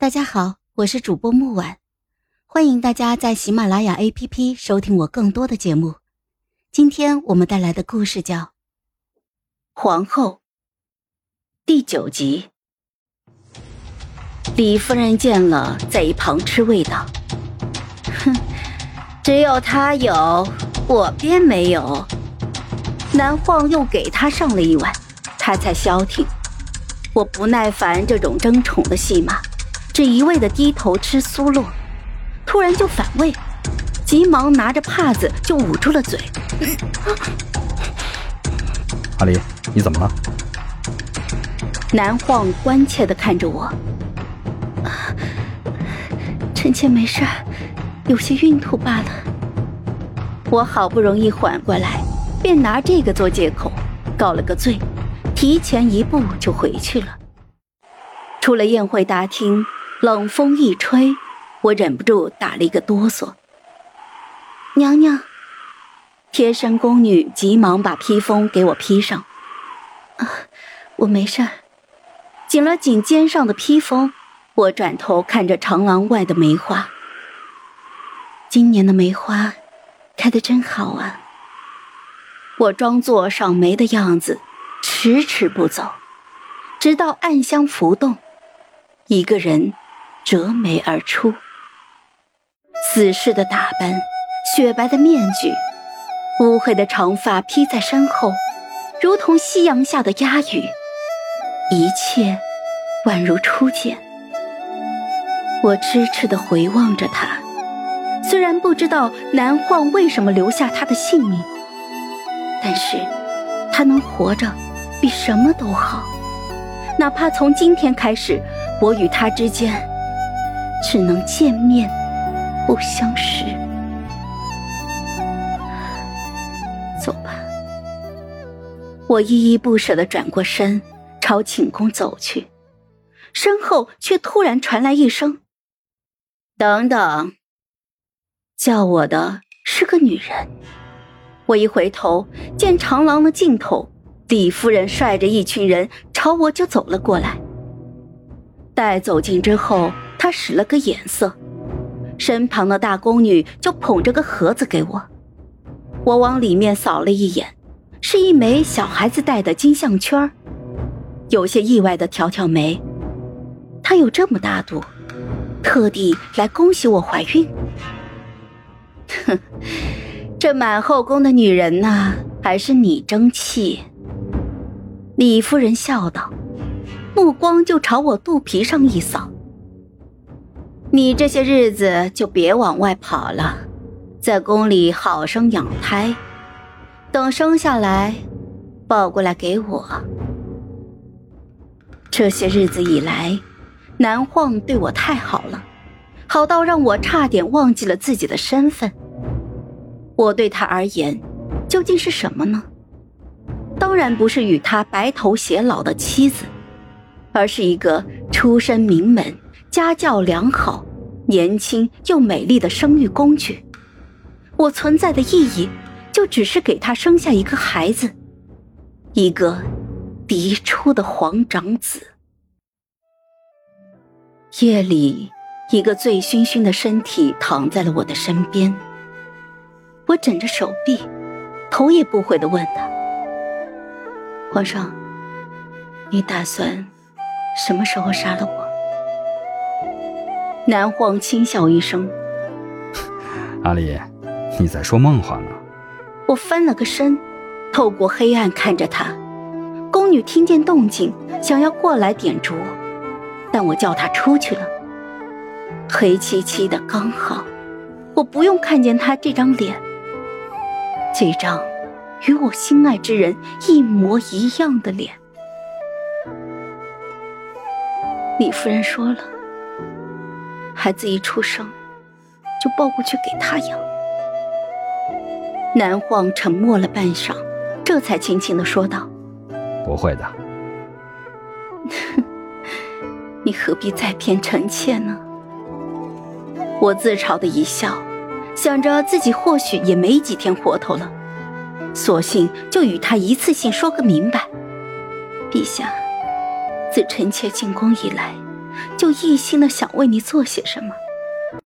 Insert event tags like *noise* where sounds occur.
大家好，我是主播木婉，欢迎大家在喜马拉雅 APP 收听我更多的节目。今天我们带来的故事叫《皇后》第九集。李夫人见了，在一旁吃味道：“哼，只有他有，我便没有。”南晃又给他上了一碗，他才消停。我不耐烦这种争宠的戏码。只一味的低头吃酥酪，突然就反胃，急忙拿着帕子就捂住了嘴。阿离，你怎么了？南晃关切的看着我。臣妾没事，有些孕吐罢了。我好不容易缓过来，便拿这个做借口，告了个罪，提前一步就回去了。出了宴会大厅。冷风一吹，我忍不住打了一个哆嗦。娘娘，贴身宫女急忙把披风给我披上。啊，我没事。紧了紧肩上的披风，我转头看着长廊外的梅花。今年的梅花开得真好啊！我装作赏梅的样子，迟迟不走，直到暗香浮动，一个人。折眉而出，死士的打扮，雪白的面具，乌黑的长发披在身后，如同夕阳下的鸦羽，一切宛如初见。我痴痴地回望着他，虽然不知道南晃为什么留下他的性命，但是他能活着，比什么都好。哪怕从今天开始，我与他之间。只能见面不相识。走吧。我依依不舍的转过身，朝寝宫走去，身后却突然传来一声：“等等！”叫我的是个女人。我一回头，见长廊的尽头，李夫人率着一群人朝我就走了过来。待走近之后。他使了个眼色，身旁的大宫女就捧着个盒子给我。我往里面扫了一眼，是一枚小孩子戴的金项圈有些意外的挑挑眉。他有这么大度，特地来恭喜我怀孕。哼，*laughs* 这满后宫的女人呐，还是你争气。李夫人笑道，目光就朝我肚皮上一扫。你这些日子就别往外跑了，在宫里好生养胎，等生下来，抱过来给我。这些日子以来，南晃对我太好了，好到让我差点忘记了自己的身份。我对他而言，究竟是什么呢？当然不是与他白头偕老的妻子，而是一个出身名门。家教良好、年轻又美丽的生育工具，我存在的意义就只是给他生下一个孩子，一个嫡出的皇长子。夜里，一个醉醺醺的身体躺在了我的身边，我枕着手臂，头也不回的问他：“皇上，你打算什么时候杀了我？”南晃轻笑一声：“ *laughs* 阿离，你在说梦话呢。”我翻了个身，透过黑暗看着他。宫女听见动静，想要过来点烛，但我叫她出去了。黑漆漆的刚好，我不用看见他这张脸，这张与我心爱之人一模一样的脸。李夫人说了。孩子一出生，就抱过去给他养。南晃沉默了半晌，这才轻轻的说道：“不会的。*laughs* 你何必再骗臣妾呢？”我自嘲的一笑，想着自己或许也没几天活头了，索性就与他一次性说个明白：“陛下，自臣妾进宫以来。”就一心的想为你做些什么。